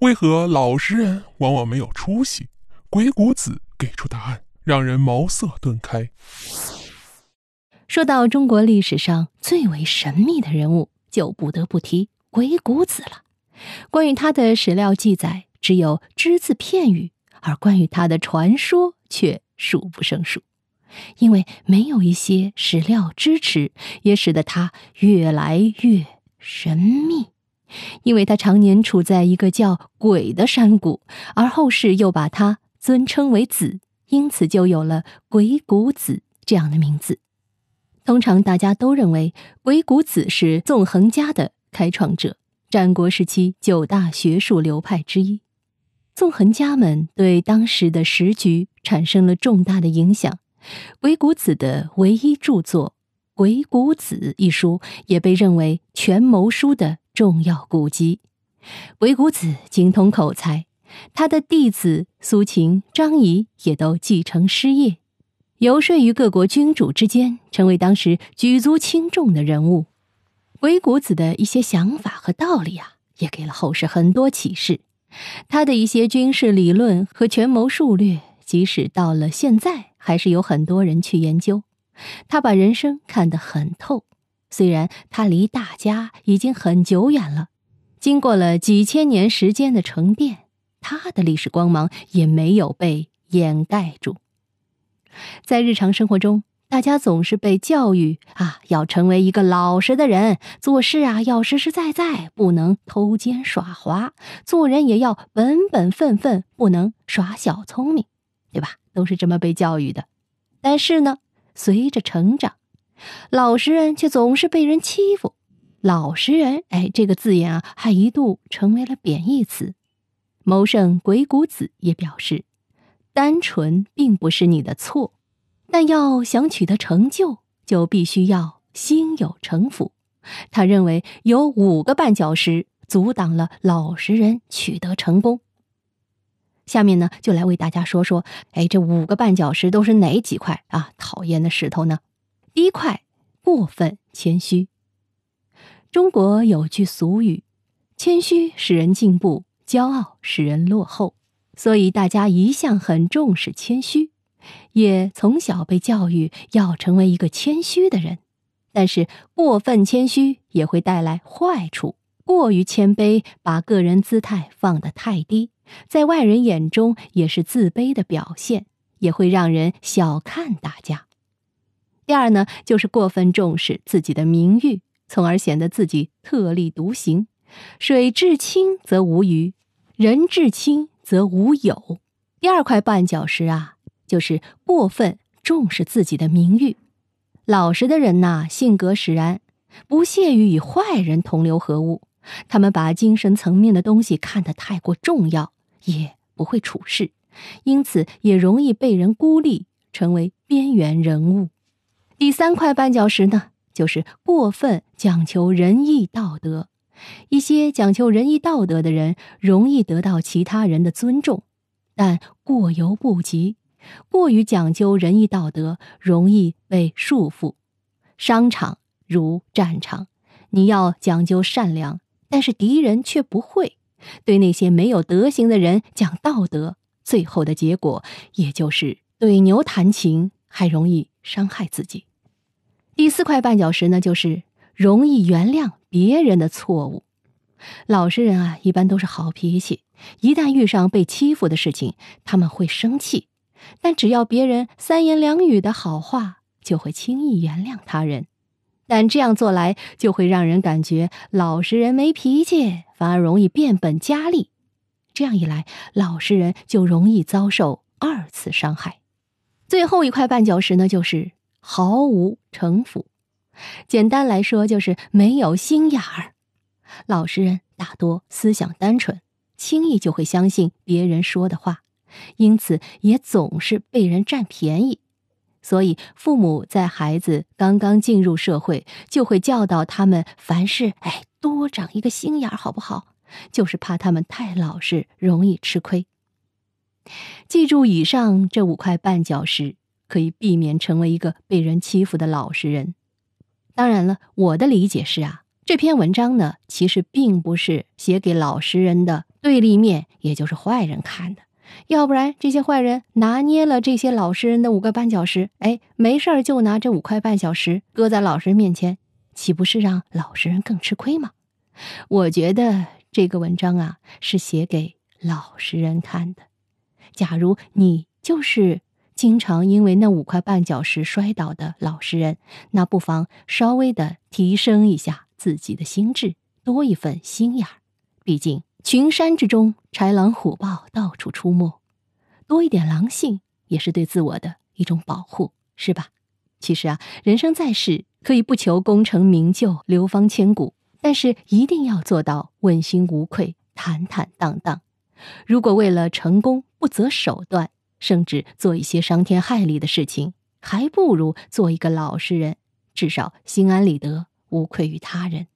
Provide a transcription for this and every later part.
为何老实人往往没有出息？鬼谷子给出答案，让人茅塞顿开。说到中国历史上最为神秘的人物，就不得不提鬼谷子了。关于他的史料记载只有只字片语，而关于他的传说却数不胜数。因为没有一些史料支持，也使得他越来越神秘。因为他常年处在一个叫“鬼”的山谷，而后世又把他尊称为“子”，因此就有了“鬼谷子”这样的名字。通常大家都认为鬼谷子是纵横家的开创者，战国时期九大学术流派之一。纵横家们对当时的时局产生了重大的影响。鬼谷子的唯一著作《鬼谷子》一书也被认为权谋书的重要古籍。鬼谷子精通口才，他的弟子苏秦、张仪也都继承师业，游说于各国君主之间，成为当时举足轻重的人物。鬼谷子的一些想法和道理啊，也给了后世很多启示。他的一些军事理论和权谋术略，即使到了现在。还是有很多人去研究，他把人生看得很透。虽然他离大家已经很久远了，经过了几千年时间的沉淀，他的历史光芒也没有被掩盖住。在日常生活中，大家总是被教育啊，要成为一个老实的人，做事啊要实实在在，不能偷奸耍滑；做人也要本本分分，不能耍小聪明，对吧？都是这么被教育的，但是呢，随着成长，老实人却总是被人欺负。老实人，哎，这个字眼啊，还一度成为了贬义词。谋圣鬼谷子也表示，单纯并不是你的错，但要想取得成就，就必须要心有城府。他认为有五个绊脚石阻挡了老实人取得成功。下面呢，就来为大家说说，哎，这五个绊脚石都是哪几块啊？讨厌的石头呢？第一块，过分谦虚。中国有句俗语：“谦虚使人进步，骄傲使人落后。”所以大家一向很重视谦虚，也从小被教育要成为一个谦虚的人。但是过分谦虚也会带来坏处，过于谦卑，把个人姿态放得太低。在外人眼中也是自卑的表现，也会让人小看大家。第二呢，就是过分重视自己的名誉，从而显得自己特立独行。水至清则无鱼，人至清则无友。第二块绊脚石啊，就是过分重视自己的名誉。老实的人呐，性格使然，不屑于与坏人同流合污。他们把精神层面的东西看得太过重要。也不会处事，因此也容易被人孤立，成为边缘人物。第三块绊脚石呢，就是过分讲求仁义道德。一些讲求仁义道德的人，容易得到其他人的尊重，但过犹不及。过于讲究仁义道德，容易被束缚。商场如战场，你要讲究善良，但是敌人却不会。对那些没有德行的人讲道德，最后的结果也就是对牛弹琴，还容易伤害自己。第四块绊脚石呢，就是容易原谅别人的错误。老实人啊，一般都是好脾气，一旦遇上被欺负的事情，他们会生气，但只要别人三言两语的好话，就会轻易原谅他人。但这样做来，就会让人感觉老实人没脾气，反而容易变本加厉。这样一来，老实人就容易遭受二次伤害。最后一块绊脚石呢，就是毫无城府。简单来说，就是没有心眼儿。老实人大多思想单纯，轻易就会相信别人说的话，因此也总是被人占便宜。所以，父母在孩子刚刚进入社会，就会教导他们凡事哎多长一个心眼儿，好不好？就是怕他们太老实，容易吃亏。记住以上这五块绊脚石，可以避免成为一个被人欺负的老实人。当然了，我的理解是啊，这篇文章呢，其实并不是写给老实人的对立面，也就是坏人看的。要不然，这些坏人拿捏了这些老实人的五个绊脚石，哎，没事儿就拿这五块绊脚石搁在老实人面前，岂不是让老实人更吃亏吗？我觉得这个文章啊，是写给老实人看的。假如你就是经常因为那五块绊脚石摔倒的老实人，那不妨稍微的提升一下自己的心智，多一份心眼儿。毕竟。群山之中，豺狼虎豹到处出没，多一点狼性也是对自我的一种保护，是吧？其实啊，人生在世，可以不求功成名就、流芳千古，但是一定要做到问心无愧、坦坦荡荡。如果为了成功不择手段，甚至做一些伤天害理的事情，还不如做一个老实人，至少心安理得，无愧于他人。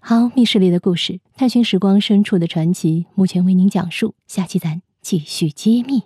好，密室里的故事，探寻时光深处的传奇，目前为您讲述。下期咱继续揭秘。